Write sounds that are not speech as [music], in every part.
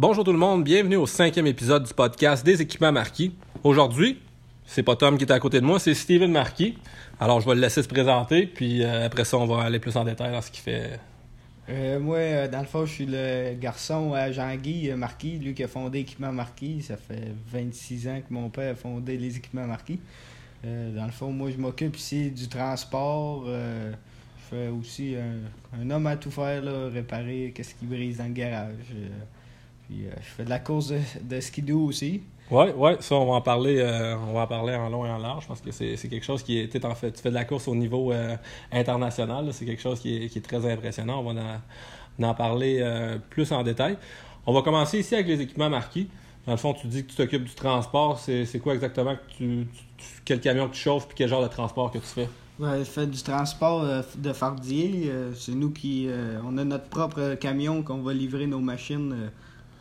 Bonjour tout le monde, bienvenue au cinquième épisode du podcast des équipements marquis. Aujourd'hui, c'est pas Tom qui est à côté de moi, c'est Steven Marquis. Alors je vais le laisser se présenter, puis euh, après ça, on va aller plus en détail dans ce qu'il fait. Euh, moi, euh, dans le fond, je suis le garçon à Jean-Guy Marquis, lui qui a fondé Équipement Marquis. Ça fait 26 ans que mon père a fondé les équipements Marquis. Dans le fond, moi, je m'occupe ici du transport. je fais aussi un, homme à tout faire, réparer qu'est-ce qui brise dans le garage. Puis euh, je fais de la course de, de skidoo aussi. Ouais, ouais, ça on va en parler, euh, on va en parler en long et en large parce que c'est c'est quelque chose qui est, en fait, tu fais de la course au niveau euh, international, là, c'est quelque chose qui est, qui est très impressionnant. On va en, en parler euh, plus en détail. On va commencer ici avec les équipements marquis. Dans le fond, tu dis que tu t'occupes du transport. C'est c'est quoi exactement que tu, tu- tu- quel camion que tu chauffes puis quel genre de transport que tu fais? Ouais, je fais du transport euh, de fardier. euh, c'est nous qui. euh, on a notre propre camion qu'on va livrer nos machines.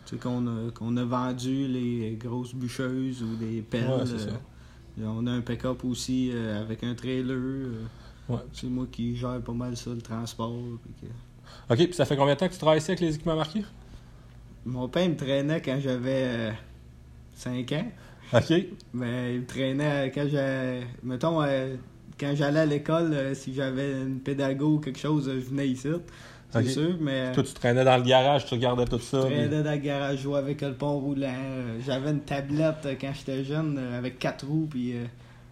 Tu sais, qu'on a, qu'on a vendu, les grosses bûcheuses ou des pelles. Ouais, c'est ça. euh, on a un pick-up aussi euh, avec un trailer. euh, Ouais. C'est moi qui gère pas mal ça, le transport. puis que- OK, puis ça fait combien de temps que tu travailles ici avec les équipements marquis? Mon père me traînait quand j'avais 5 ans. OK. Mais il me traînait quand. Mettons, euh, quand j'allais à l'école, euh, si j'avais une pédago ou quelque chose, je venais ici. C'est sûr, mais. Toi, tu traînais dans le garage, tu regardais tout ça. Je traînais dans le garage, jouais avec le pont roulant. euh, J'avais une tablette euh, quand j'étais jeune euh, avec quatre roues, puis euh,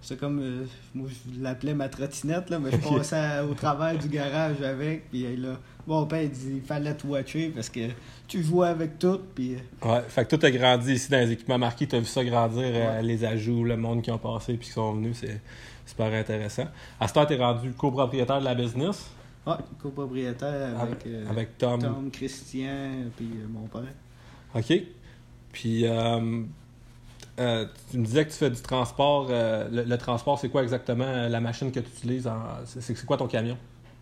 c'est comme. euh, moi, je l'appelais ma trottinette, là, mais je passais au travers du garage avec, puis là, mon père il dit il fallait te watcher parce que tu jouais avec tout, puis. Ouais, fait que toi, t'as grandi ici dans les équipements marqués, t'as vu ça grandir, euh, les ajouts, le monde qui ont passé puis qui sont venus, c'est super intéressant. À ce temps, t'es rendu copropriétaire de la business? Ouais, copropriétaire avec, euh, avec Tom. Tom, Christian, puis euh, mon père. OK. Puis, euh, euh, tu me disais que tu fais du transport. euh, le, le transport, c'est quoi exactement la machine que tu utilises? C'est c'est quoi ton camion?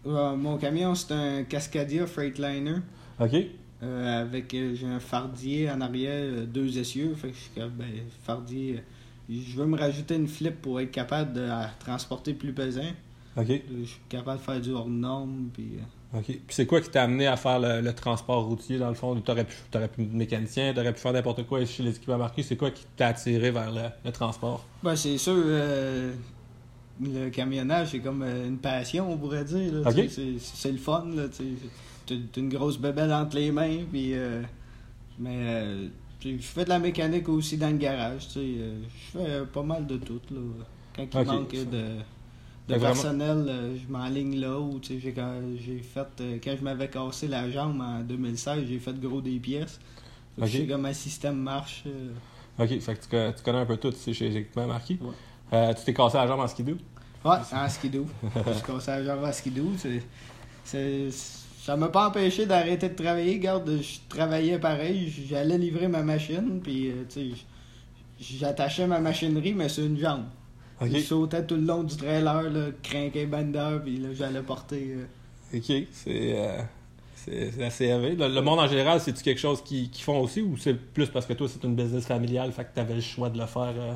Mon camion, c'est un Cascadia Freightliner. OK. Avec j'ai un fardier en arrière, deux essieux. Fait que je ben, fardier. je veux me rajouter une flip pour être capable de transporter plus pesant. OK. Je suis capable de faire du hors norme. Puis, euh, OK. Puis c'est quoi qui t'a amené à faire le, le transport routier, dans le fond? T'aurais pu, t'aurais pu être mécanicien, t'aurais pu faire n'importe quoi chez les équipements marqués. C'est quoi qui t'a attiré vers le, le transport? ben, c'est sûr, euh, le camionnage, c'est comme euh, une passion, on pourrait dire. C'est le fun. là. T'as une grosse bébelle entre les mains. Puis, euh, mais euh, je fais de la mécanique aussi dans le garage. tu sais, Je fais pas mal de tout. Là. Quand il manque de, de Fait vraiment- personnel, euh, je m'enligne là. Où, tu sais, j'ai fait, euh, quand je m'avais cassé la jambe en 2016, j'ai fait gros des pièces. Fait que Ok. Je sais comment un système marche. euh. OK. Fait que tu, co- tu connais un peu tout ici chez les équipements marqués. Ouais. Euh, tu t'es cassé la jambe en skidoo? Ouais, en skidoo. [laughs] je suis cassé la jambe en skidoo. C'est, ça m'a pas empêché d'arrêter de travailler. Regarde, je travaillais pareil. J'allais livrer ma machine. Puis, tu sais, j'attachais ma machinerie, mais sur une jambe. OK. Je sautais tout le long du trailer, là, crinquais bander, puis là, j'allais porter. euh, OK. C'est euh, c'est c'est assez élevé. Le, le monde en général, c'est-tu quelque chose qu'ils qu'ils font aussi ou c'est plus parce que toi, c'est une business familiale, fait que t'avais le choix de le faire? euh,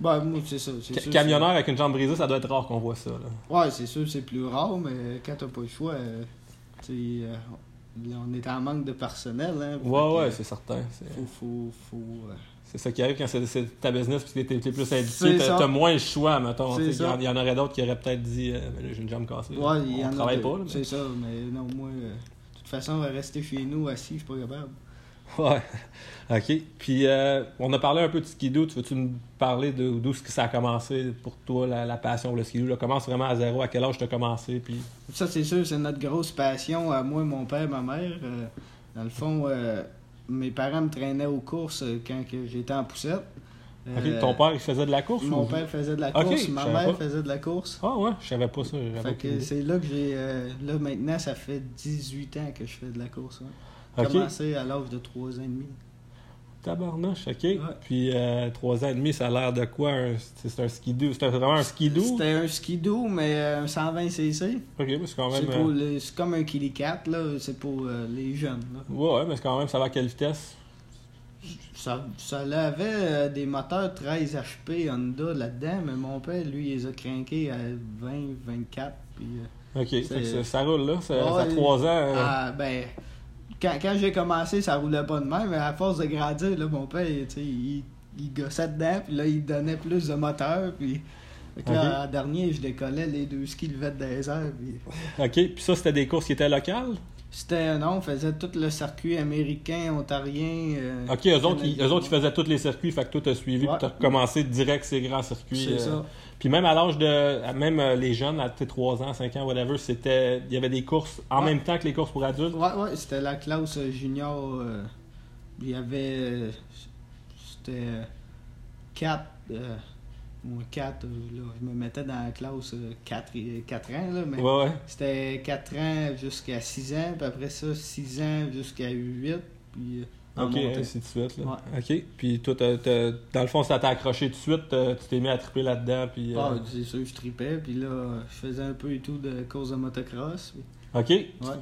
Ben, moi, c'est ça. c'est ca- sûr, Camionneur avec une jambe brisée, ça doit être rare qu'on voit ça. Là. c'est- Ouais, c'est sûr, c'est plus rare, mais quand t'as pas le choix, tu on est en manque de personnel. Hein, Ouais, ouais, c'est certain. C'est Faut, faut, faut. C'est ça qui arrive quand c'est c'est ta business puis que t'es plus C'est indiqué. T'as moins le choix, mettons. C'est Il y y, en aurait d'autres qui auraient peut-être dit euh, là, j'ai une jambe cassée. Ouais, il y en travaille pas. Là, mais- C'est ça, mais non, moi, euh, de toute façon, on va rester chez nous assis, je suis pas capable. Ouais. [laughs] OK. Puis, euh, on a parlé un peu de skidoo. Tu veux-tu me parler d'où ça a commencé pour toi, la, la passion pour le skidoo? Là, commence vraiment à zéro. À quel âge tu as commencé? Puis... Ça, c'est sûr, c'est notre grosse passion, à moi, mon père, ma mère. Euh, dans le fond, euh, mes parents me traînaient aux courses euh, quand j'étais en poussette. Euh, Ton père, il faisait de la course? Mon ou- père faisait de la course, ma mère pas. faisait de la course. Ah ouais, je savais pas ça. c'est là que j'ai. euh, là, maintenant, ça fait 18 ans que je fais de la course. hein. J'ai commencé à l'âge de 3 ans et demi. Tabarnache, OK? Puis, euh, trois ans et demi, ça a l'air de quoi? un- C'est un skidoo? C'était vraiment un skidoo? C'était un skidoo, mais euh, un 120cc. OK, mais c'est quand même... C'est euh, c'est comme un Kili 4, là. C'est pour euh, les jeunes. Là. Ouais, mais c'est quand même, ça va à quelle vitesse? Ça, ça avait euh, des moteurs 13 HP Honda là-dedans, mais mon père, lui, il les a craqués à 20, 24. Puis, OK, ça, ça roule là. Ça, Ouais, ça a trois ans. ah, ben, quand, quand j'ai commencé, ça roulait pas de même, mais à force de grandir, là, mon père, tu sais, il, il gossait dedans, puis là, il donnait plus de moteur, puis... Là, en dernier, je décollais les deux skis levaient des airs, puis... OK. Puis ça, c'était des courses qui étaient locales? C'était, non, on faisait tout le circuit américain, ontarien... euh, OK, eux autres, ils, eux autres, ils faisaient tous les circuits, fait que toi, t'as suivi, Ouais. puis t'as commencé direct ces grands circuits. C'est euh, ça. Puis même à l'âge de. Même euh, les jeunes, à peut-être 3 ans, 5 ans, whatever, c'était. Il y avait des courses en Ouais. même temps que les courses pour adultes. Ouais, ouais, c'était la classe euh, junior. euh, il y avait. C'était 4. moi, 4, là, je me mettais dans la classe 4, ans, là, mais Ouais, ouais. c'était 4 ans jusqu'à 6 ans, puis après ça, 6 ans jusqu'à 8, puis. Euh, Ok, montait. ainsi de suite. Là. Ok. Puis toi, t'as- t'as- dans le fond, ça t'a accroché tout de suite, t'as- tu t'es mis à triper là-dedans. Puis, euh, Ah, c'est sûr, je tripais, puis là, je faisais un peu et tout de course de motocross. puis- Ok.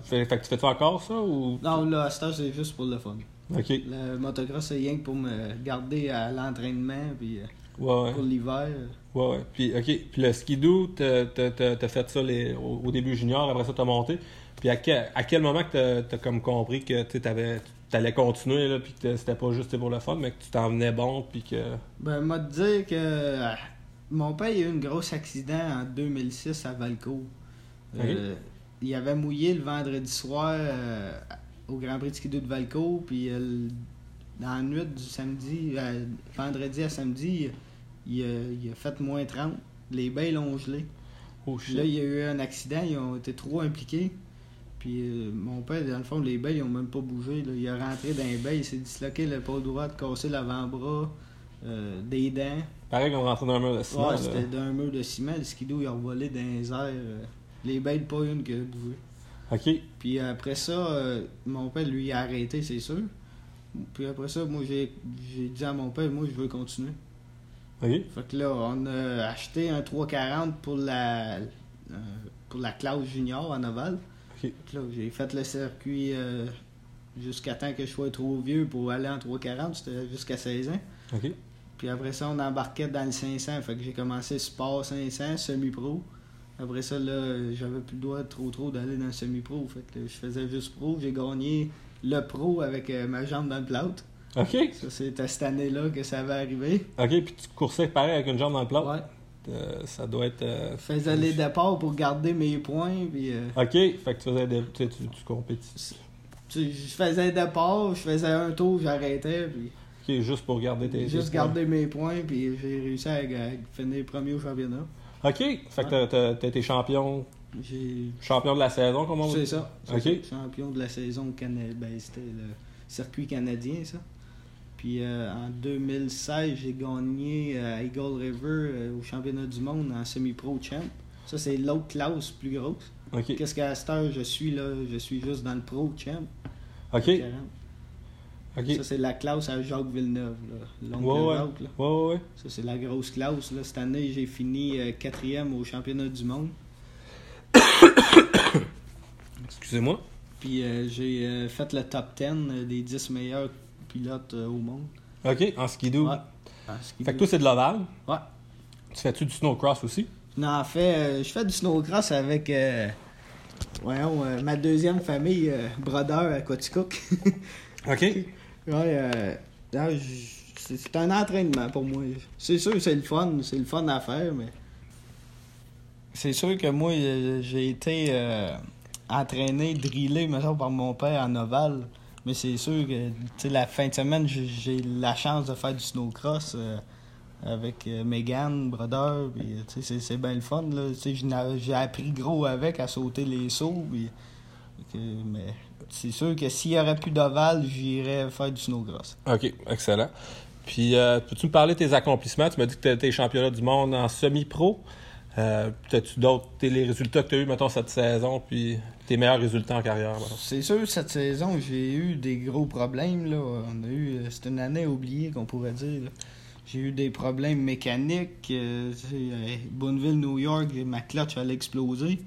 Fait, fait que tu fais-tu encore ça ou? Non, là, à ce temps, c'est juste pour le fun. Ok. Le motocross, c'est rien que pour me garder à l'entraînement, puis euh, Ouais, ouais. pour l'hiver. Ouais, ouais. Puis, ok. Puis le skidoo, t'as t'as- t'as- t'as fait ça les, au, au début junior, après ça, t'as monté. Puis à quel, à quel moment que t'as t'as comme compris que tu t'avais- t'allais continuer, là, puis que c'était pas juste pour le fun, mais que tu t'en venais bon, puis que. Ben, m'a dire que euh, mon père il a eu un gros accident en 2006 à Valco. Euh, il avait mouillé le vendredi soir euh, au Grand Prix de de Valco, puis euh, dans la nuit du samedi, euh, vendredi à samedi, il, a, il a fait moins 30. Les bains l'ont gelé. Oh là, il y a eu un accident, ils ont été trop impliqués. Puis euh, mon père, dans le fond, les bails, ils ont même pas bougé. là. Il est rentré dans les bails, il s'est disloqué l'épaule droite, cassé l'avant-bras, euh, des dents. Pareil qu'on rentrait dans un mur de ciment. Ouais, c'était d'un mur de ciment. Le skido, il a revolé dans les airs. euh, les bails, pas une qui a bougé. Ok. Puis après ça, mon père, lui, a arrêté, c'est sûr. Puis après ça, moi, j'ai dit à mon père, moi, je veux continuer. Ok. Fait que là, on a acheté un 340 pour la, euh, pour la classe junior en ovale. Là, j'ai fait le circuit euh, jusqu'à temps que je sois trop vieux pour aller en 340. C'était jusqu'à 16 ans. Puis après ça, on embarquait dans le 500. Fait que j'ai commencé sport 500, semi-pro. Après ça, là, j'avais plus le droit trop trop d'aller dans le semi-pro. Fait que là, je faisais juste pro. J'ai gagné le pro avec euh, ma jambe dans le plâtre. Ok. Ça, c'était cette année-là que ça avait arrivé. Ok. Puis tu coursais pareil avec une jambe dans le. Ouais. Euh, ça doit être. euh, Je faisais les départs pour garder mes points. Puis, euh, Ok. Fait que tu faisais des. Tu, tu, tu compétis. tu je faisais un départ, je faisais un tour, j'arrêtais. Puis Ok. Juste pour garder tes. juste garder mes points. Puis j'ai réussi à, à finir premier au championnat. Ok. Fait que t'as- été champion. Champion de la saison, comme on dit. ça. c'est ça. Champion de la saison. Ben, c'était le circuit canadien, ça. Puis euh, en 2016, j'ai gagné euh, à Eagle River euh, au championnat du monde en semi-pro champ. Ça, c'est l'autre classe plus grosse. Qu'est-ce qu'à cette heure, je suis là Je suis juste dans le pro champ. Ok. 40. Ok. Ça, c'est la classe à Jacques Villeneuve. Là. Ouais, ouais. Là. Ouais. Ça, c'est la grosse classe. Là. Cette année, j'ai fini euh, quatrième au championnat du monde. [coughs] Excusez-moi. Puis euh, j'ai euh, fait le top 10 euh, des 10 meilleurs euh, au monde. Ok. En skidoo. Ouais. Fait que toi, c'est de l'ovale. Ouais. Tu fais-tu du snowcross aussi? Non, en fait, euh, je fais du snowcross avec euh, voyons, ma deuxième famille, Brodeur à Quaticook. [laughs] Ok. [laughs] ouais, c'est un entraînement pour moi. C'est sûr que c'est le fun, c'est le fun à faire, mais. C'est sûr que moi, j'ai été euh, entraîné, drillé, mettons, par mon père en ovale. Mais c'est sûr que, la fin de semaine, j'ai- la chance de faire du snowcross euh, avec euh, Megan, sais, c'est- bien le fun, j'ai appris gros avec à sauter les sauts. Mais c'est sûr que s'il n'y aurait plus d'ovale, j'irais faire du snowcross. Ok. Excellent. Puis, euh, peux-tu me parler de tes accomplissements? Tu m'as dit que tu étais championnat du monde en semi-pro. Euh, T'as-tu d'autres, les résultats que tu as eu, mettons, cette saison, puis tes meilleurs résultats en carrière? C'est sûr, cette saison, j'ai eu des gros problèmes. Là. On a eu, euh, c'est une année oubliée qu'on pourrait dire. J'ai eu des problèmes mécaniques. euh, à Bonneville, New York, ma clutch allait exploser.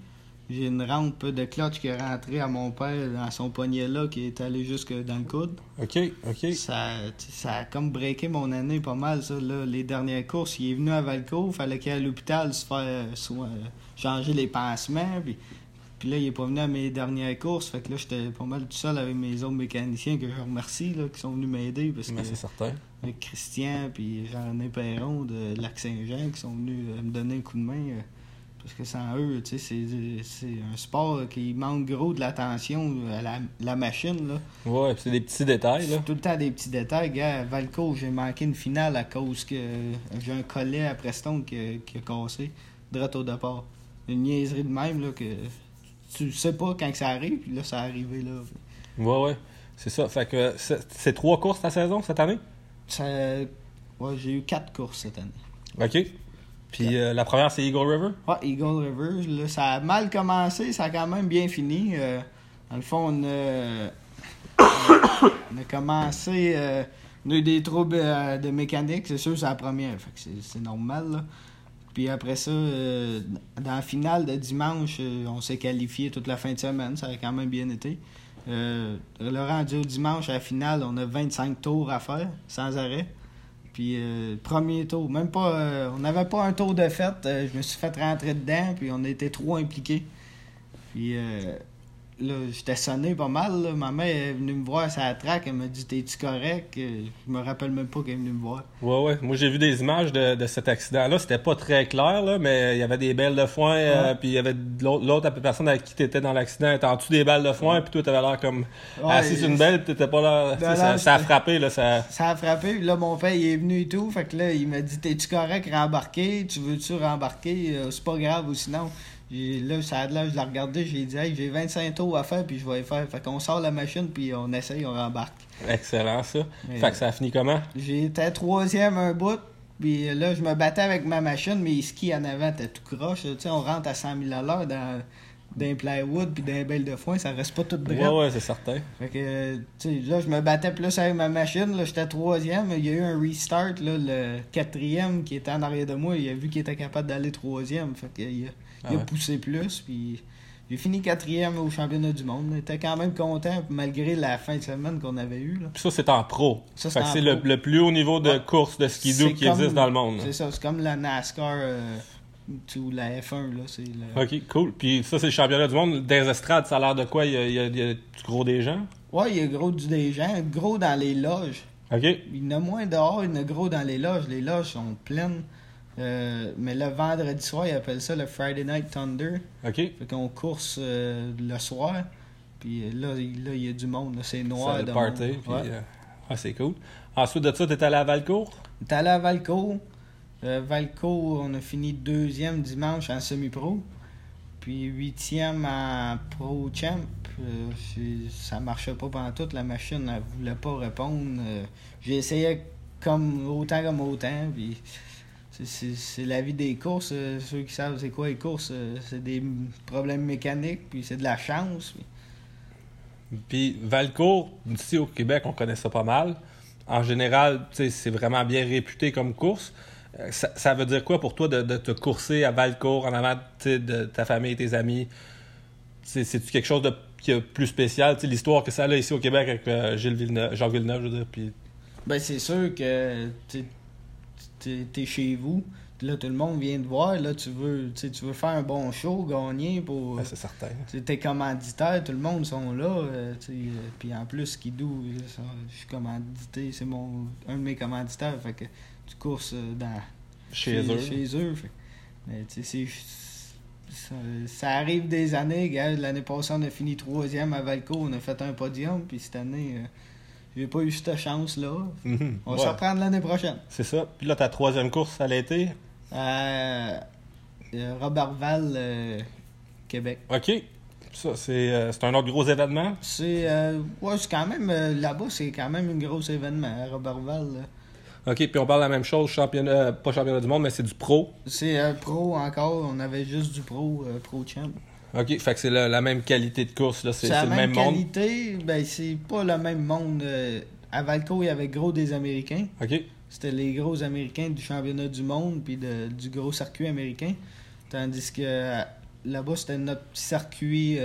J'ai une rampe de clutch qui est rentrée à mon père dans son poignet là, qui est allé jusque dans le coude. Ok, ok. Ça, ça a comme breaké mon année pas mal, ça. Là. Les dernières courses, il est venu à Valco, fallait qu'il à l'hôpital se faire euh, soit, euh, changer les pansements. Puis Puis là, il est pas venu à mes dernières courses. Fait que là, j'étais pas mal tout seul avec mes autres mécaniciens que je remercie, là, qui sont venus m'aider. Parce Mais que c'est certain. avec Christian puis Jean-René Perron de Lac-Saint-Jean qui sont venus euh, me donner un coup de main. Parce que sans eux, tu sais, c'est- c'est un sport qui manque gros de l'attention à la, la machine. Là. Ouais, puis c'est des petits détails, là. C'est tout le temps des petits détails. Gars, Valco, j'ai manqué une finale à cause que j'ai un collet à Preston qui, a- qui a cassé, direct au départ. Une niaiserie de même, là, que tu sais pas quand que ça arrive, puis là, ça est arrivé, là. Ouais, ouais. C'est ça. Fait que c'est c'est trois courses ta saison cette année? Ça, ouais, j'ai eu quatre courses cette année. OK. Puis euh, la première, c'est Eagle River? Ouais, Eagle River, là, ça a mal commencé, ça a quand même bien fini. Euh, dans le fond, on a, [coughs] on a commencé, euh, on a eu des troubles de mécanique, c'est sûr, c'est la première, fait que c'est- normal. Là. Puis après ça, dans la finale de dimanche, on s'est qualifié toute la fin de semaine, ça a quand même bien été. Le rendu au dimanche, à la finale, on a 25 tours à faire, sans arrêt. Puis euh, premier tour, même pas. euh, on n'avait pas un tour de fête. euh, je me suis fait rentrer dedans, puis on était trop impliqués. Puis euh, là, j'étais sonné pas mal. là. Ma mère est venue me voir sur la track, elle m'a dit T'es-tu correct? Euh, Je me rappelle même pas qu'elle est venue me voir. Ouais, ouais. Moi, j'ai vu des images de, de cet accident-là. C'était pas très clair, là, mais il y avait des balles de foin, euh, Ouais. puis il y avait l'autre l'autre personne avec qui t'étais dans l'accident était en dessous des balles de foin, puis toi, t'avais l'air comme Ouais, assis sur une belle, puis t'étais pas là. Ben ça, ça a frappé, là. Ça... Ça a frappé, puis là, mon père, il est venu et tout. Fait que là, il m'a dit T'es-tu correct, rembarquer? Tu veux-tu rembarquer? Euh, C'est pas grave, ou sinon. J'ai- Là, ça a de l'air, je l'ai regardé, j'ai dit Hey, j'ai 25 tours à faire, puis je vais les faire. Fait qu'on sort la machine, puis on essaye, on rembarque. Excellent, ça. Mais- Fait que ça a fini comment? J'étais troisième un bout, puis là, je me battais avec ma machine, mes skis en avant étaient tout croche. Tu sais, on rentre à 100 000 à l'heure dans, dans un plywood puis dans un belle de foin, ça reste pas tout droit. Ouais, ouais, c'est certain. Fait que, euh, tu sais, là, je me battais plus avec ma machine. Là, j'étais troisième. Il y a eu un restart. Là, le quatrième qui était en arrière de moi, il a vu qu'il était capable d'aller troisième. Fait que, il a, Ah il a ouais. poussé plus. Puis j'ai fini quatrième au championnat du monde. J'étais quand même content malgré la fin de semaine qu'on avait eue. Là. Puis ça, c'est en pro. Ça, c'est le, le plus haut niveau de Ouais. course de skidoo C'est qui comme- existe dans le monde. C'est ça, c'est comme la NASCAR euh, ou la F1. Là, c'est le... Ok, cool. Puis ça, c'est le championnat du monde. Des estrades, ça a l'air de quoi? Il y a, il y a- il y a du gros des gens? Ouais, il y a gros du des gens, gros dans les loges. Ok. Il y en a moins dehors, il y en a gros dans les loges. Les loges sont pleines. Euh, mais le vendredi soir, ils appellent ça le Friday Night Thunder. Ok. Fait qu'on course euh, le soir. Puis euh, là, il là, il y a du monde. C'est noir. C'est le party. monde. Puis, Ouais. euh, ah, c'est cool. Ensuite de ça, t'es allé à Valcourt? T'es allé à Valco. Euh, Valco, on a fini deuxième dimanche en semi-pro. Puis huitième en pro champ. Euh, ça marchait pas pendant toute la machine. Elle voulait pas répondre. Euh, J'ai essayé comme autant comme autant. C'est- la vie des courses. Ceux qui savent c'est quoi les courses, c'est des problèmes mécaniques. Puis c'est de la chance. Puis Valcourt, ici au Québec, on connaît ça pas mal. En général, c'est vraiment bien réputé comme course. Euh, Ça, ça veut dire quoi pour toi de, de te courser à Valcourt en avant de ta famille et tes amis? C'est- C'est-tu quelque chose de qui est plus spécial? L'histoire que ça a ici au Québec avec euh, Gilles Villeneuve, Jean Villeneuve, je veux dire. Puis... Ben, c'est sûr que t'es- chez vous. Là, tout le monde vient te voir. Là, tu veux, tu veux faire un bon show, gagner pour. Ben, c'est certain. Tes commanditaires, tout le monde sont là. euh, Puis en plus, ça, je suis commandité. C'est mon un de mes commanditaires. Fait que tu courses euh, dans, Chez, eux. Chez eux. Fait- Mais tu sais, ça, ça arrive des années. L'année passée, on a fini troisième à Valco. On a fait un podium. Puis cette année, euh, j'ai pas eu cette chance-là. Mhm. On va Ouais. s'en reprendre l'année prochaine. C'est ça. Puis là, ta troisième course, à l'été. À euh, Robertval, euh, Québec. OK. Ça, c'est euh, un autre gros événement? C'est euh, ouais, quand même euh, là-bas, c'est quand même un gros événement à Robertval. là. OK, puis on parle de la même chose, championnat, euh, pas championnat du monde, mais c'est du pro. C'est euh, pro encore, on avait juste du pro, euh, pro champ. OK, fait que c'est la, la même qualité de course, là. C'est la le même, même monde. qualité, ben c'est pas le même monde. à Valco, il y avait gros des Américains. OK. C'était les gros Américains du championnat du monde puis de- du gros circuit américain. Tandis que là-bas, c'était notre petit circuit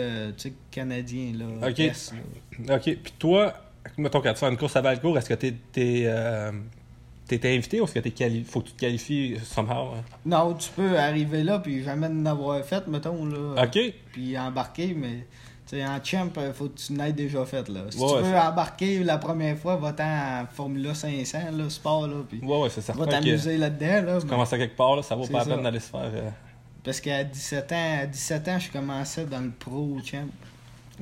canadien. Là, Ok. Là. OK. Puis toi, mettons quand tu fais une course à Valcourt, est-ce que t'es, t'es, euh, t'étais invité ou est-ce que t'es quali... faut que tu te qualifies somehow? hein? Non, tu peux arriver là, puis jamais en avoir fait, mettons, là. OK. Puis embarquer, mais tu sais, en champ, il faut que tu n'aies déjà fait, là. Si Ouais, tu veux embarquer la première fois, va-t'en en Formula 500, là, sport, là, puis Ouais, ouais, c'est va certain que t'amuser là-dedans, là. tu mais- commences à quelque part, là, ça vaut pas la peine d'aller se faire... euh, Parce qu'à 17 ans, à 17 ans, je commençais dans le pro champ.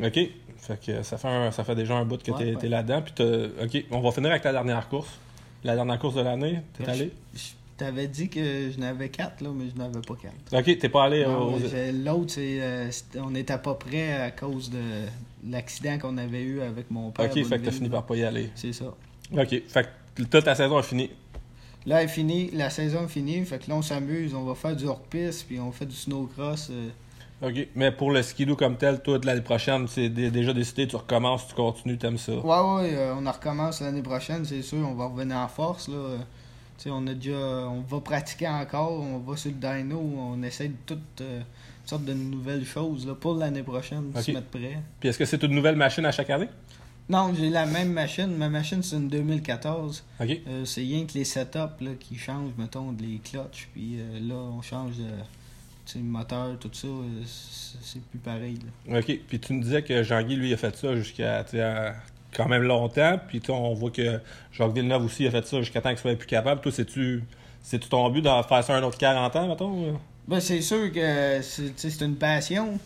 OK. Fait que ça fait, un- ça fait déjà un bout que t'es ouais. t'es là-dedans. Puis OK, on va finir avec ta dernière course. La dernière course de l'année, t'es Je- allé? Je t'avais dit que je n'avais 4, là, mais je n'avais pas 4. OK, t'es pas allé Non, aux... j'ai- L'autre, c'est, euh, on n'était pas prêt à cause de l'accident qu'on avait eu avec mon père. OK, fait que t'as fini par pas y aller. C'est ça. OK, fait que toute ta saison est finie. Là, elle est finie, la saison est finie, fait que là, on s'amuse, on va faire du hors-piste, puis on fait du snowcross. euh, OK, mais pour le skidoo comme tel, toi, de l'année prochaine, c'est dé- déjà décidé, tu recommences, tu continues, t'aimes ça? Ouais, ouais, euh, on en recommence l'année prochaine, c'est sûr, on va revenir en force, là. Euh, Tu sais, on a déjà, on va pratiquer encore, on va sur le dyno, on essaie de toutes euh, sortes de nouvelles choses, là, pour l'année prochaine, Ok. se mettre prêt. Puis est-ce que c'est une nouvelle machine à chaque année? Non, j'ai la même machine, ma machine, c'est une 2014. OK. Euh, c'est rien que les setups là, qui changent, mettons, les clutches. Puis euh, là, on change de moteur, tout ça. euh, c'est plus pareil. là. OK. Puis tu nous disais que Jean-Guy, lui, a fait ça jusqu'à quand même longtemps. Puis on voit que Jacques Villeneuve aussi a fait ça jusqu'à temps qu'il soit plus capable. Toi, c'est-tu ton but de faire ça un autre 40 ans, mettons? Ben, c'est sûr que c'est une passion.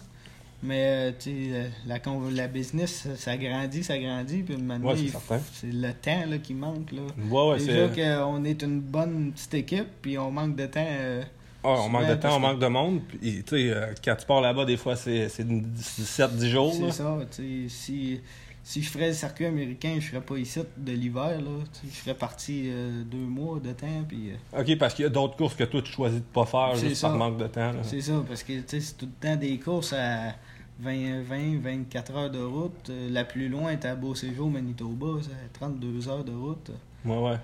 Mais euh, euh, la, la business, ça, grandit, ça grandit. Puis maintenant, Ouais, c'est le temps là, qui manque. Là. Ouais, ouais, Déjà qu'on est une bonne petite équipe, puis on manque de temps. euh, Ouais, on manque de temps, on que- manque de monde. Puis, tu sais, quand tu pars là-bas, des fois, c'est 17-10 jours. C'est ça, tu sais, si, si je ferais le circuit américain, je serais pas ici de l'hiver, Je serais parti euh, deux mois de temps, puis euh, OK, parce qu'il y a d'autres courses que toi, tu choisis de pas faire juste ça. par manque de temps. c'est ça, parce que c'est tout le temps des courses à 20, 20 24 heures de route. Euh, La plus loin est à Beau-Séjour, Manitoba, c'est 32 heures de route. Ouais, ouais.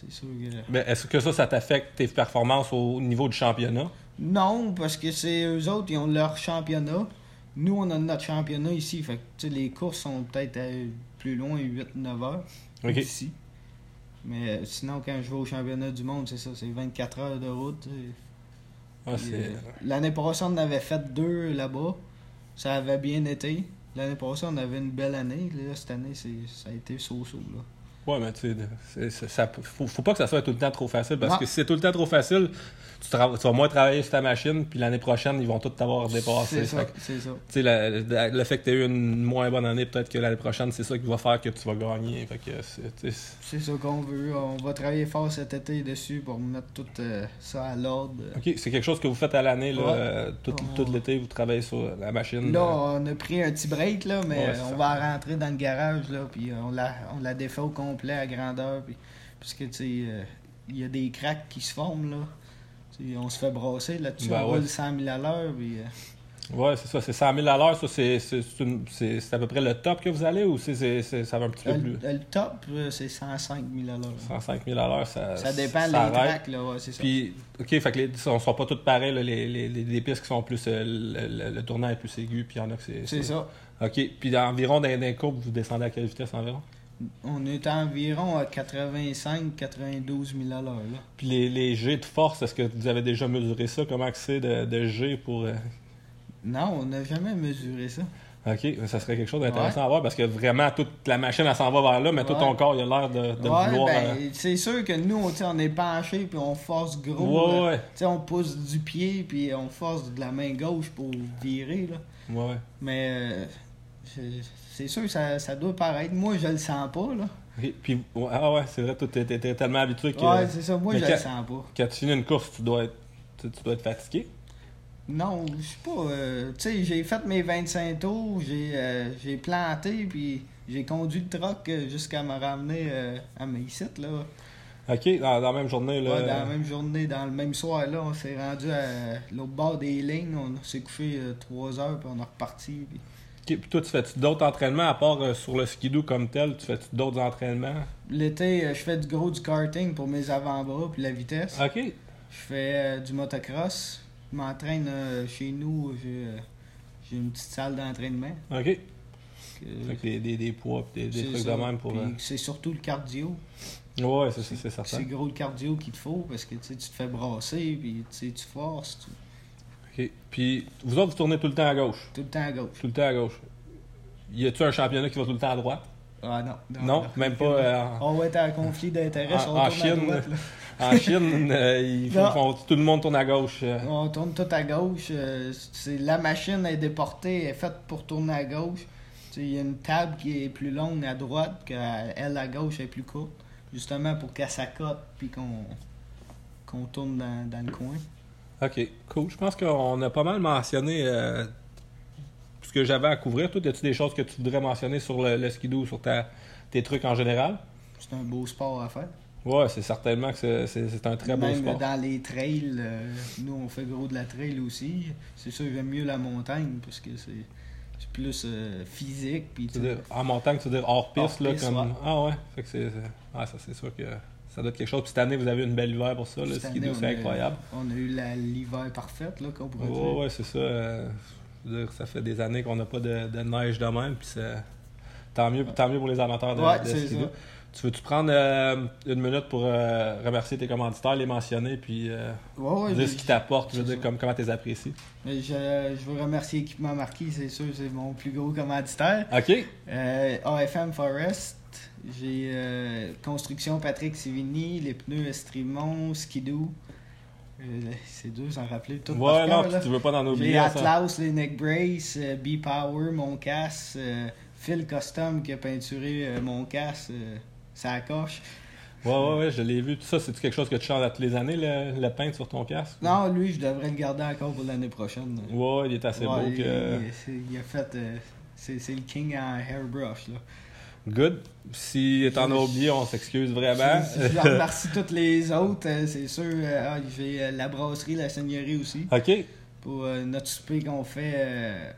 C'est sûr que... Mais est-ce que ça, ça t'affecte tes performances au niveau du championnat? Non, parce que c'est eux autres, ils ont leur championnat. Nous, on a notre championnat ici. Fait que, les courses sont peut-être plus loin, 8-9 heures. OK. Ici. Mais euh, sinon, quand je vais au championnat du monde, c'est ça, c'est 24 heures de route. Ah, euh, L'année passée, on avait fait deux là-bas. Ça avait bien été. L'année passée, on avait une belle année. Là, cette année, ça a été so-so. Ouais, mais tu sais, faut, faut pas que ça soit tout le temps trop facile, parce Non. que si c'est tout le temps trop facile, tu, vas moins travailler sur ta machine, puis l'année prochaine, ils vont tout t'avoir dépassé. C'est ça, c'est ça. tu sais, le fait que tu aies eu une moins bonne année, peut-être que l'année prochaine, c'est ça qui va faire que tu vas gagner. Fait que c'est- ça qu'on veut. On va travailler fort cet été dessus pour mettre tout euh, ça à l'ordre. OK, c'est quelque chose que vous faites à l'année, là, Ouais. euh, tout, On- tout l'été, vous travaillez sur la machine. Là, euh, on a pris un petit break, là, mais Ouais, on va rentrer dans le garage, là, puis on la, on la défait au complet à grandeur, puis, parce que, tu sais, euh, il y a des cracks qui se forment, là. On se fait brasser là-dessus, Ben on ouais. roule 100 000 à l'heure, puis... euh, Ouais, c'est ça, c'est 100 000 à l'heure, ça, c'est, c'est, c'est à peu près le top que vous allez, ou c'est, ça va un petit peu plus... le, le top, euh, c'est 105 000 à l'heure. 105 000 à l'heure, ça Ça dépend des arrête. cracks, là, ouais, c'est ça. Puis, OK, fait que les, on sont pas toutes pareilles, là, les, les, les, les pistes qui sont plus... euh, le, le- le tournant est plus aigu, puis il y en a que c'est... C'est ça. OK, puis environ les courbes, vous descendez à quelle vitesse environ? On est environ à 85-92 000 à l'heure, là. Puis les, les G de force, est-ce que vous avez déjà mesuré ça? Comment c'est de, de G pour... euh, Non, on n'a jamais mesuré ça. OK, ça serait quelque chose d'intéressant à voir, parce que vraiment, toute la machine, elle s'en va vers là, mais tout ton corps, il a l'air de, de ouais, vouloir... ben, euh, c'est sûr que nous, on, est penché, puis on force gros. Ouais, là. on pousse du pied, puis on force de la main gauche pour virer, là. Mais euh, c'est- sûr que ça, ça doit paraître. Moi, je le sens pas, là. Puis, ouais, ah ouais, c'est vrai, toi, t'es tellement habitué que Ouais, c'est ça. Moi, mais je quand- le sens pas. quand tu finis une course, tu dois être, tu, tu dois être fatigué. Non, je sais pas. euh, tu sais, j'ai fait mes 25 tours, j'ai euh, j'ai planté, puis j'ai conduit le truck euh, jusqu'à me ramener euh, à mes sites, là. OK, dans, dans la même journée, là... Ouais, dans la même journée, dans le même soir, là, on s'est rendu à l'autre bord des lignes, on s'est couché 3 heures, puis on est reparti. puis toi, tu fais-tu d'autres entraînements, à part euh, sur le skidoo comme tel, tu fais-tu d'autres entraînements? L'été, euh, je fais du gros du karting pour mes avant-bras, puis la vitesse. OK. Je fais euh, du motocross. Je m'entraîne chez nous. J'ai j'ai une petite salle d'entraînement. OK. que des, des, des poids pis des, des trucs ça. de même pour. Puis C'est surtout le cardio. Ouais, c'est, certain. C'est gros le cardio qu'il te faut parce que tu te fais brasser, puis tu forces tu- Ok. Puis vous autres, vous tournez tout le temps à gauche? tout le temps à gauche. Tout le temps à gauche. Y a-tu un championnat qui va tout le temps à droite? Ah non. Non, même pas. euh, On va être en conflit d'intérêts, En- Chine, droite. [laughs] En Chine, euh, ils font- tout le monde tourne à gauche. euh. On tourne tout à gauche. euh, c'est, la machine est déportée, elle est faite pour tourner à gauche. Il y a une table qui est plus longue à droite, qu'elle à gauche est plus courte. Justement pour qu'elle s'accote puis qu'on, qu'on tourne dans, dans le coin. Ok, cool. Je pense qu'on a pas mal mentionné euh, ce que j'avais à couvrir. Toi, as-tu des choses que tu voudrais mentionner sur le, le skidoo, sur ta, tes trucs en général? C'est un beau sport à faire. Ouais, c'est certainement que c'est, un très beau Même sport. dans les trails, euh, nous on fait gros de la trail aussi. C'est sûr, j'aime mieux la montagne parce que c'est, plus euh, physique. Puis, Tu veux dire, en montagne, tu veux dire hors piste, Hors là, comme... ouais. Ah ouais, fait que c'est- Ah, ça, c'est sûr que ça doit être quelque chose. Puis cette année, vous avez eu une belle hiver pour ça, Cette skidoo, année, c'est incroyable. On a eu la- l'hiver parfait, là, qu'on pourrait dire. Ouais, c'est ça. euh, dire, ça fait des années qu'on n'a pas de, de neige de même, puis c'est... Tant mieux, tant mieux pour les amateurs de, Ouais, de ça. Tu veux-tu prendre euh, une minute pour euh, remercier tes commanditaires, les mentionner, puis euh, Ouais, ouais, dire ce qu'ils t'apportent, comme, comment tu les apprécies. Je, je veux remercier Équipement Marquis, c'est sûr, c'est mon plus gros commanditaire. OK. AFM Forest, j'ai euh, Construction Patrick Sivigny, les pneus Estrimont, Skidoo. Euh, c'est dur s'en rappeler tout Ouais, non, cœur, tu veux pas en J'ai oublier. ça. Atlas, les neck brace, euh, B-Power, mon casse, euh, Phil Custom qui a peinturé mon casse, ça coche. Ouais, ouais, ouais, je l'ai vu. Tout ça, c'est quelque chose que tu changes à toutes les années, le, le sur ton casque? Non, lui, je devrais le garder encore pour l'année prochaine. Ouais, il est assez Ouais, beau il, que... il- c'est- il a fait. c'est c'est le king en hairbrush. Là. Good. Si t'en as oublié, on s'excuse vraiment. Je, je remercie toutes les autres, euh, c'est sûr. euh, ah, J'ai euh, la brasserie, la seigneurie aussi. OK. Pour euh, notre souper qu'on fait euh,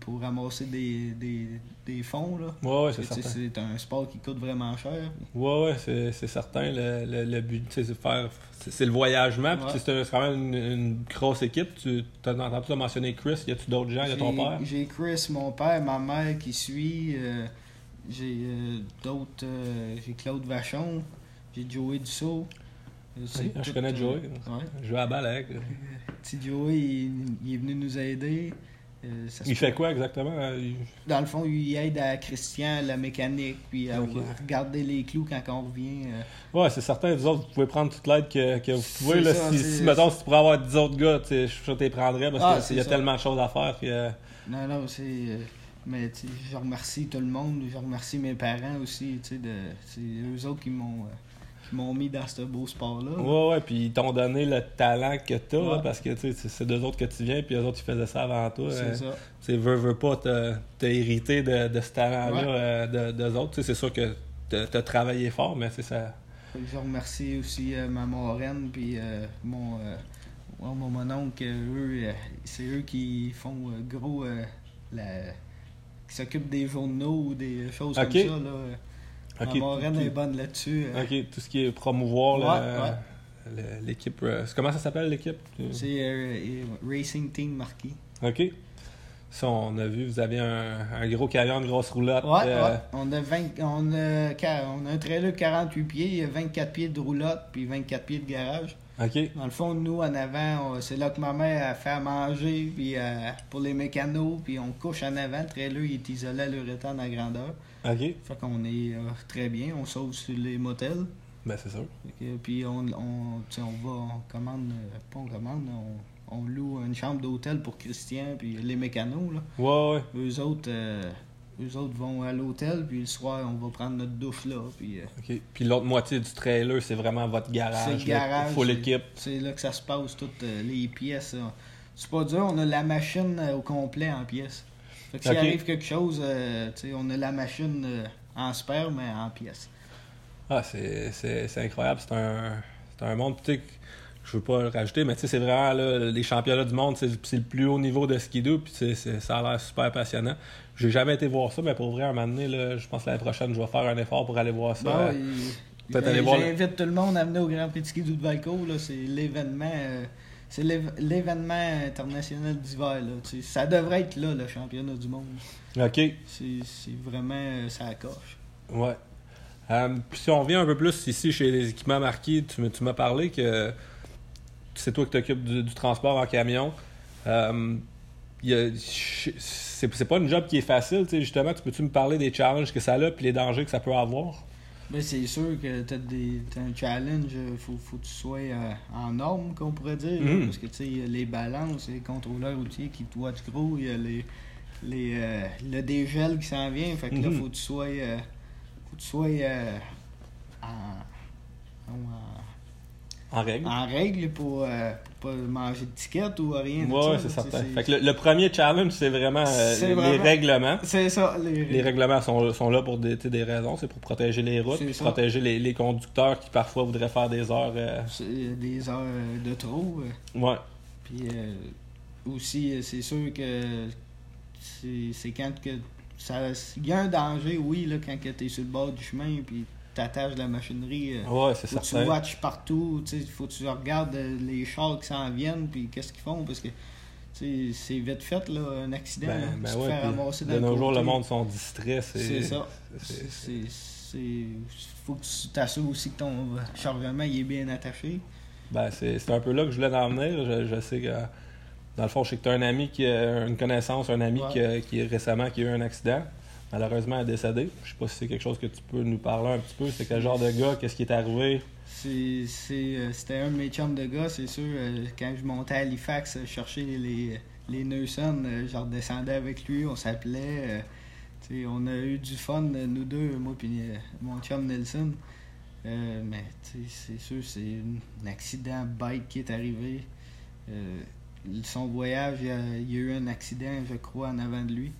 pour ramasser des, des, des fonds. Là. Ouais, ouais, c'est certain. C'est un sport qui coûte vraiment cher. Ouais, ouais, c'est certain. Le, le, le but, c'est de faire. C'est le voyagement. Puis c'est quand même une, une grosse équipe. Tu as entendu mentionner Chris. Y a-tu d'autres gens? Y a ton père? J'ai Chris, mon père, ma mère qui suit. euh, j'ai euh, d'autres. euh, j'ai Claude Vachon. J'ai Joey Dussault. Euh, Oui, je connais Joey. ouais. Je joue à la balle avec. Petit Joey, il, il est venu nous aider. Ça Il fait quoi exactement? Il- Dans le fond, il aide à Christian la mécanique, puis à, Ok. à regarder les clous quand on revient. Ouais, c'est certain. Vous autres, vous pouvez prendre toute l'aide que, que vous pouvez. Là, ça, si, si, mettons, si tu pourrais avoir 10 autres gars, je que tu les prendrais parce Ah, qu'il y a ça. tellement de choses à faire. Que, Non, non, c'est. Mais je remercie tout le monde, je remercie mes parents aussi. tu sais, de- C'est eux autres qui m'ont euh, qui m'ont mis dans ce beau sport-là. Ouais, ouais, puis ils t'ont donné le talent que t'as, Ouais. parce que c'est- d'eux autres que tu viens, puis eux autres, ils faisaient ça avant toi. C'est euh, ça. Tu veux, veux pas, t'as hérité de, de ce talent-là Ouais. euh, de- d'eux autres. C'est sûr que t'as travaillé fort, mais c'est ça. Je remercie aussi euh, ma marraine puis euh, mon, ouais, mon mononcle. Eux, c'est eux qui font gros la qui s'occupent des journaux ou des choses comme ça. Là. Ok, ma marraine tout- est bonne là-dessus. euh. Ok, tout ce qui est promouvoir Ouais, l'équipe. euh, comment ça s'appelle l'équipe? C'est euh, euh, Racing Team Marquis. Ok. Ça, on a vu, vous avez un, un gros camion, une grosse roulotte. Ouais, euh, ouais. On a, 20, on, a, on a un trailer de 48 pieds, 24 pieds de roulotte, puis 24 pieds de garage. Ok. Dans le fond, nous, en avant, c'est là que ma mère a fait à manger puis euh, pour les mécanos, puis on couche en avant. Le trailer il est isolé à l'uréthane à grandeur. Ok. Fait qu'on est euh, très bien, on sauve sur les motels. Ben, c'est sûr. Puis on, on, on va, on commande, euh, pas on commande, on, on loue une chambre d'hôtel pour Christian puis les mécanos. Là. Ouais, ouais. Eux autres, eux autres vont à l'hôtel, puis le soir, on va prendre notre douche là. Puis, euh, Ok. Puis l'autre moitié du trailer, c'est vraiment votre garage. C'est le garage. Full c'est- équipe. C'est là que ça se passe, toutes euh, les pièces. C'est pas dur, on a la machine euh, au complet en pièces. Fait que s'il arrive quelque chose, euh, on a la machine euh, en spare, mais en pièces. Ah, c'est, c'est, c'est incroyable. C'est un, c'est un monde, je veux pas le rajouter, mais tu sais, c'est vraiment là, les championnats du monde, c'est, le plus haut niveau de skido, puis ça a l'air super passionnant. J'ai jamais été voir ça, mais pour vrai, un moment donné, là, je pense que l'année prochaine, je vais faire un effort pour aller voir ça. Bon, Euh, aller voir J'invite tout le monde à venir au Grand Prix de ski du Valco. C'est l'événement. euh, c'est l'événement international d'hiver. Là, tu sais. ça devrait être là, le championnat du monde. OK. C'est vraiment euh, ça coche. Ouais. Euh, puis si on revient un peu plus ici chez les équipements marqués, tu m'as parlé que c'est toi qui t'occupes du, du transport en camion. A- c'est, pas une job qui est facile, justement. Tu peux-tu me parler des challenges que ça a puis les dangers que ça peut avoir? Ben, c'est sûr que t'as des t'as un challenge, euh, faut, faut que tu sois euh, en norme, qu'on pourrait dire. Mhm. Parce que tu sais, les balances, les contrôleurs routiers qui te watchent gros, il y a les, les, euh, le dégel qui s'en vient. Fait que là, Mhm. faut que tu sois, euh, faut que tu sois en, en, En règle? en règle pour, euh, pas manger de tickets ou rien. là, c'est certain. Fait que le, le premier challenge, c'est vraiment euh, les règlements. C'est ça, les, Les règlements sont, sont là pour des, des raisons. C'est pour protéger les routes, puis protéger les, les conducteurs qui parfois voudraient faire des heures. euh, c'est des heures de trop. euh, Ouais. Puis euh, aussi, euh, c'est sûr que c'est c'est quand que ça. Il y a un danger, oui, là, quand tu es sur le bord du chemin, puis t'attaches la machinerie. euh, Ouais, c'est tu watches partout, tu sais, faut que tu regardes euh, les chars qui s'en viennent, puis qu'est-ce qu'ils font, parce que c'est vite fait, là, un accident. Ben, là, ben tu te ouais, fais puis ramasser dans de nos jours, le monde sont distraits. C'est ça. c'est- Faut que tu t'assures aussi que ton chargement il est bien attaché. Ben, c'est un peu là que je voulais en venir. Je, je sais que, dans le fond, je sais que tu as un ami, qui a, une connaissance, un ami Ouais. qui, a- qui récemment qui a eu un accident. Malheureusement, est décédée. Je sais pas si c'est quelque chose que tu peux nous parler un petit peu. C'est quel genre de gars, qu'est-ce qui est arrivé? Euh, c'était un de mes chums de gars, c'est sûr. euh, quand je montais à Halifax euh, chercher les, les je redescendais avec lui, on s'appelait. on a eu du fun, nous deux, moi et mon chum Nelson. Mais c'est sûr, c'est un accident bike qui est arrivé. Son voyage, a, il y a eu un accident, je crois, en avant de lui.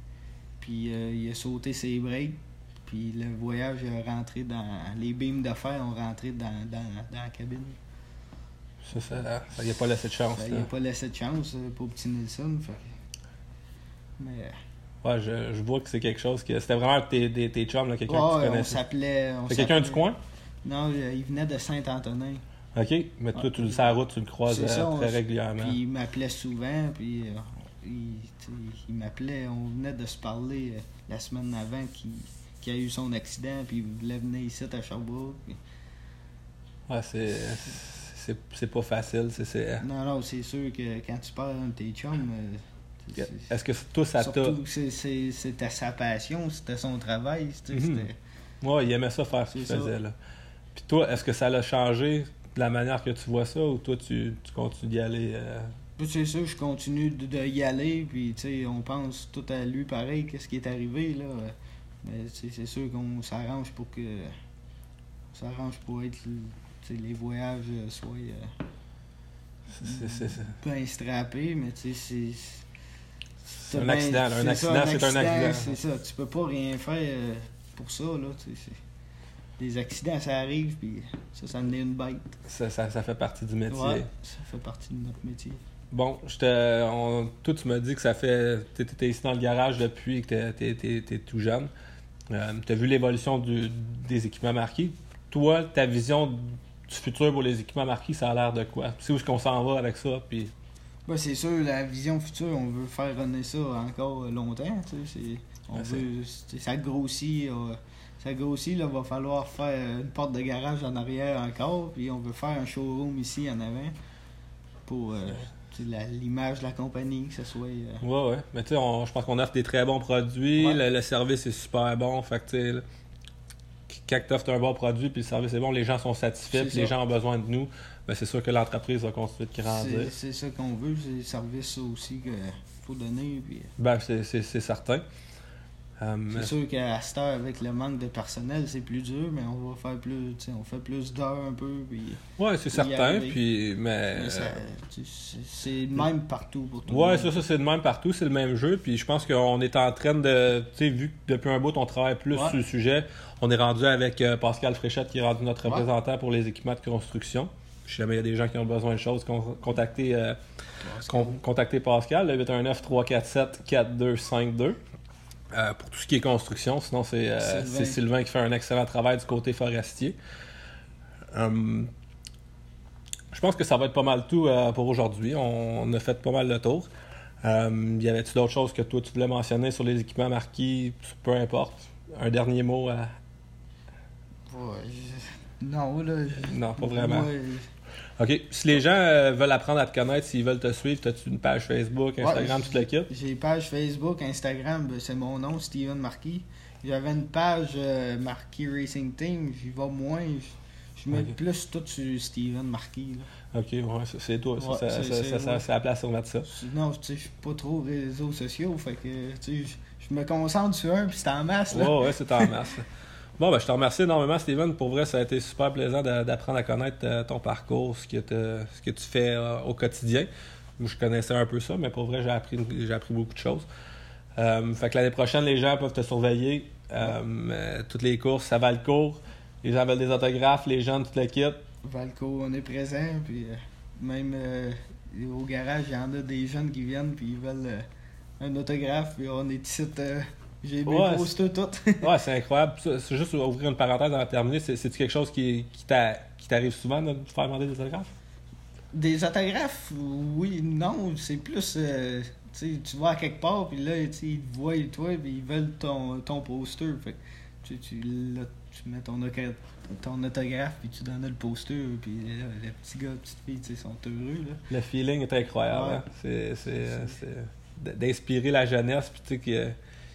Puis euh, il a sauté ses breaks. Puis le voyage est rentré dans. Les beams de fer ont rentré dans, dans, dans la cabine. Ça, ça, ça y a pas laissé de chance. Ben, il là. n'a pas laissé de chance euh, pour petit Nelson. Fait. Mais. euh, Ouais, je, je vois que c'est quelque chose que. C'était vraiment tes, tes, tes chums, là, quelqu'un ouais, que tu on connaissais. s'appelait. on C'est quelqu'un du s'appelait- coin? Non, il venait de Saint-Antonin. Ok, mais toi, tu le sais, à la route, tu le croises C'est ça, très régulièrement. Puis il m'appelait souvent, puis il, m'appelait, on venait de se parler euh, la semaine avant qu'il qu'il a eu son accident, puis il voulait venir ici à Sherbrooke. puis- Ouais, c'est. C'est pas facile. c'est c'est- Non, non, c'est sûr que quand tu parles de tes chums, euh, Est-ce que toi, ça t'a. c'était sa passion, c'était son travail, Mhm. c'était... Ouais, il aimait ça faire ce qu'il faisait. Là. Puis toi, est-ce que ça l'a changé de la manière que tu vois ça ou toi, tu, tu continues d'y aller euh, Puis c'est sûr, je continue de, de y aller, puis tu sais, on pense tout à lui pareil, qu'est-ce qui est arrivé, là. Mais c'est sûr qu'on s'arrange pour que... On s'arrange pour être... les voyages soient euh, c'est- c'est- bien strappés, mais tu sais, c'est... C'est un accident. Un c'est accident, ça, c'est un accident. C'est ça, tu peux pas rien faire euh, pour ça, là, tu sais. c'est- Des accidents, ça arrive, puis ça, ça en est une bête. ça, ça, ça fait partie du métier. Ouais, ça fait partie de notre métier. Bon, je te, on- toi, tu m'as dit que ça fait. Tu étais ici dans le garage depuis que tu es, tout jeune. tu as vu l'évolution des équipements marqués. Toi, ta vision du futur pour les équipements marqués, ça a l'air de quoi? C'est où est-ce qu'on s'en va avec ça? Puis, Ben, c'est sûr, la vision future, on veut faire runner ça encore longtemps. Tu sais, c'est- on veut, ça grossit. euh, ça grossit, là, va falloir faire une porte de garage en arrière encore. Puis on veut faire un showroom ici en avant pour euh, l'image de la compagnie, que ce soit. euh, Ouais, ouais. Mais tu sais, je pense qu'on offre des très bons produits. Ouais. Le, le service est super bon. Fait que, tu quand tu offres un bon produit puis le service est bon, les gens sont satisfaits puis les gens ont besoin de nous. Ben, c'est sûr que l'entreprise va continuer de grandir. c'est ça qu'on veut, c'est le service aussi qu'il faut donner. Puis, Ben, c'est, c'est, c'est certain. Euh, C'est sûr qu'à cette heure, avec le manque de personnel, c'est plus dur, mais on va faire plus, on fait plus d'heures un peu. Puis, ouais, c'est certain. Puis, mais, euh, c'est le même partout pour tout le Ouais, monde. ça, ça c'est le même partout, c'est le même jeu. Puis je pense qu'on est en train de. Tu sais, vu que depuis un bout, on travaille plus Ouais. sur le sujet, on est rendu avec euh, Pascal Fréchette qui est rendu notre Ouais. représentant pour les équipements de construction. Si jamais il y a des gens qui ont besoin de choses, con- contactez, euh, con- contactez Pascal, le 819-347-4252. Euh, pour tout ce qui est construction, sinon c'est euh, Sylvain. c'est Sylvain qui fait un excellent travail du côté forestier. Hum, je pense que ça va être pas mal tout euh, pour aujourd'hui. On, a fait pas mal le tour. Euh, y avait-tu d'autres choses que toi tu voulais mentionner sur les équipements marqués, peu importe? Un dernier mot à. Non, là. Non, pas vraiment. OK. Si les gens euh, veulent apprendre à te connaître, s'ils veulent te suivre, as-tu une page Facebook, Instagram, tout le kit? J'ai une page Facebook, Instagram, ben, c'est mon nom, Steven Marquis. J'avais une page euh, Marquis Racing Team, j'y vais moins. Je mets plus tout sur Steven Marquis. Ok, ouais, c'est toi. c'est la place pour mettre ça. Non, tu sais, je suis pas trop réseaux sociaux. Fait que, tu sais, je me concentre sur un, puis c'est en masse. Là. Ouais, ouais, c'est en masse. [laughs] Bon, ben, je te remercie énormément, Steven. Pour vrai, ça a été super plaisant d'apprendre à connaître euh, ton parcours, ce que, ce que tu fais euh, au quotidien. Je connaissais un peu ça, mais pour vrai, j'ai appris, appris beaucoup de choses. Euh, fait que l'année prochaine, les gens peuvent te surveiller. toutes les courses, ça va le cours. Les gens veulent des autographes, les gens, toute l'équipe. Valco, on est présent, puis même au garage, il y en a des jeunes qui viennent, puis ils veulent un autographe, puis on est ici j'ai mes ouais, posters toutes. [laughs] ouais, c'est incroyable. C'est juste ouvrir une parenthèse avant de terminer. C'est quelque chose qui, qui t'arrive souvent de faire demander des autographes? Des autographes, oui, non. C'est plus. Euh, tu vas à quelque part, puis là, ils te voient toi, puis ils veulent ton, ton poster. Fait tu, tu, là, tu mets ton, ton autographe, puis tu donnes le poster, puis là, les petits gars, les petites filles, sont heureux. Là. Le feeling est incroyable. Hein. C'est d'inspirer la jeunesse, puis tu sais que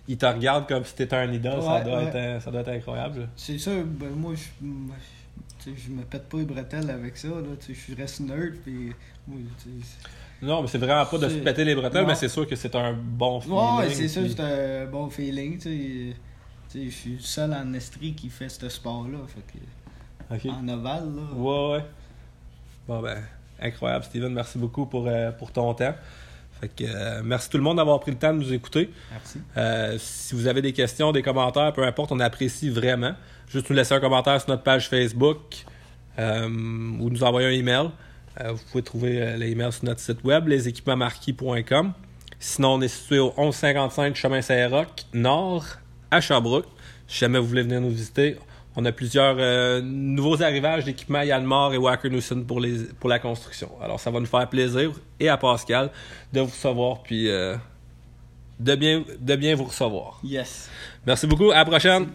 il te regarde comme si t'étais un idole, ça, doit être, ça doit être incroyable. C'est ça, ben moi, je, je me pète pas les bretelles avec ça, là, je reste nerd, puis... non, mais c'est vraiment pas de se péter les bretelles, mais c'est sûr que c'est un bon feeling. Ouais, c'est sûr que c'est un bon feeling, tu sais. Je suis le seul en Estrie qui fait ce sport-là. En ovale, là. Ouais, ouais. Bon, ben, incroyable, Steven, merci beaucoup pour, euh, pour ton temps. Euh, merci tout le monde d'avoir pris le temps de nous écouter. Merci. Euh, si vous avez des questions, des commentaires, peu importe, on apprécie vraiment. Juste nous laisser un commentaire sur notre page Facebook euh, ou nous envoyer un email. vous pouvez trouver les emails sur notre site web, leséquipements-marquis.com. Sinon, on est situé au 1155 chemin Saint-Roch, nord, à Sherbrooke. Si jamais vous voulez venir nous visiter, on a plusieurs euh, nouveaux arrivages d'équipements Yanmar et Wacker Newson pour, les, pour la construction. Alors, ça va nous faire plaisir et à Pascal de vous recevoir puis euh, de, bien, de bien vous recevoir. Yes. Merci beaucoup. À la prochaine.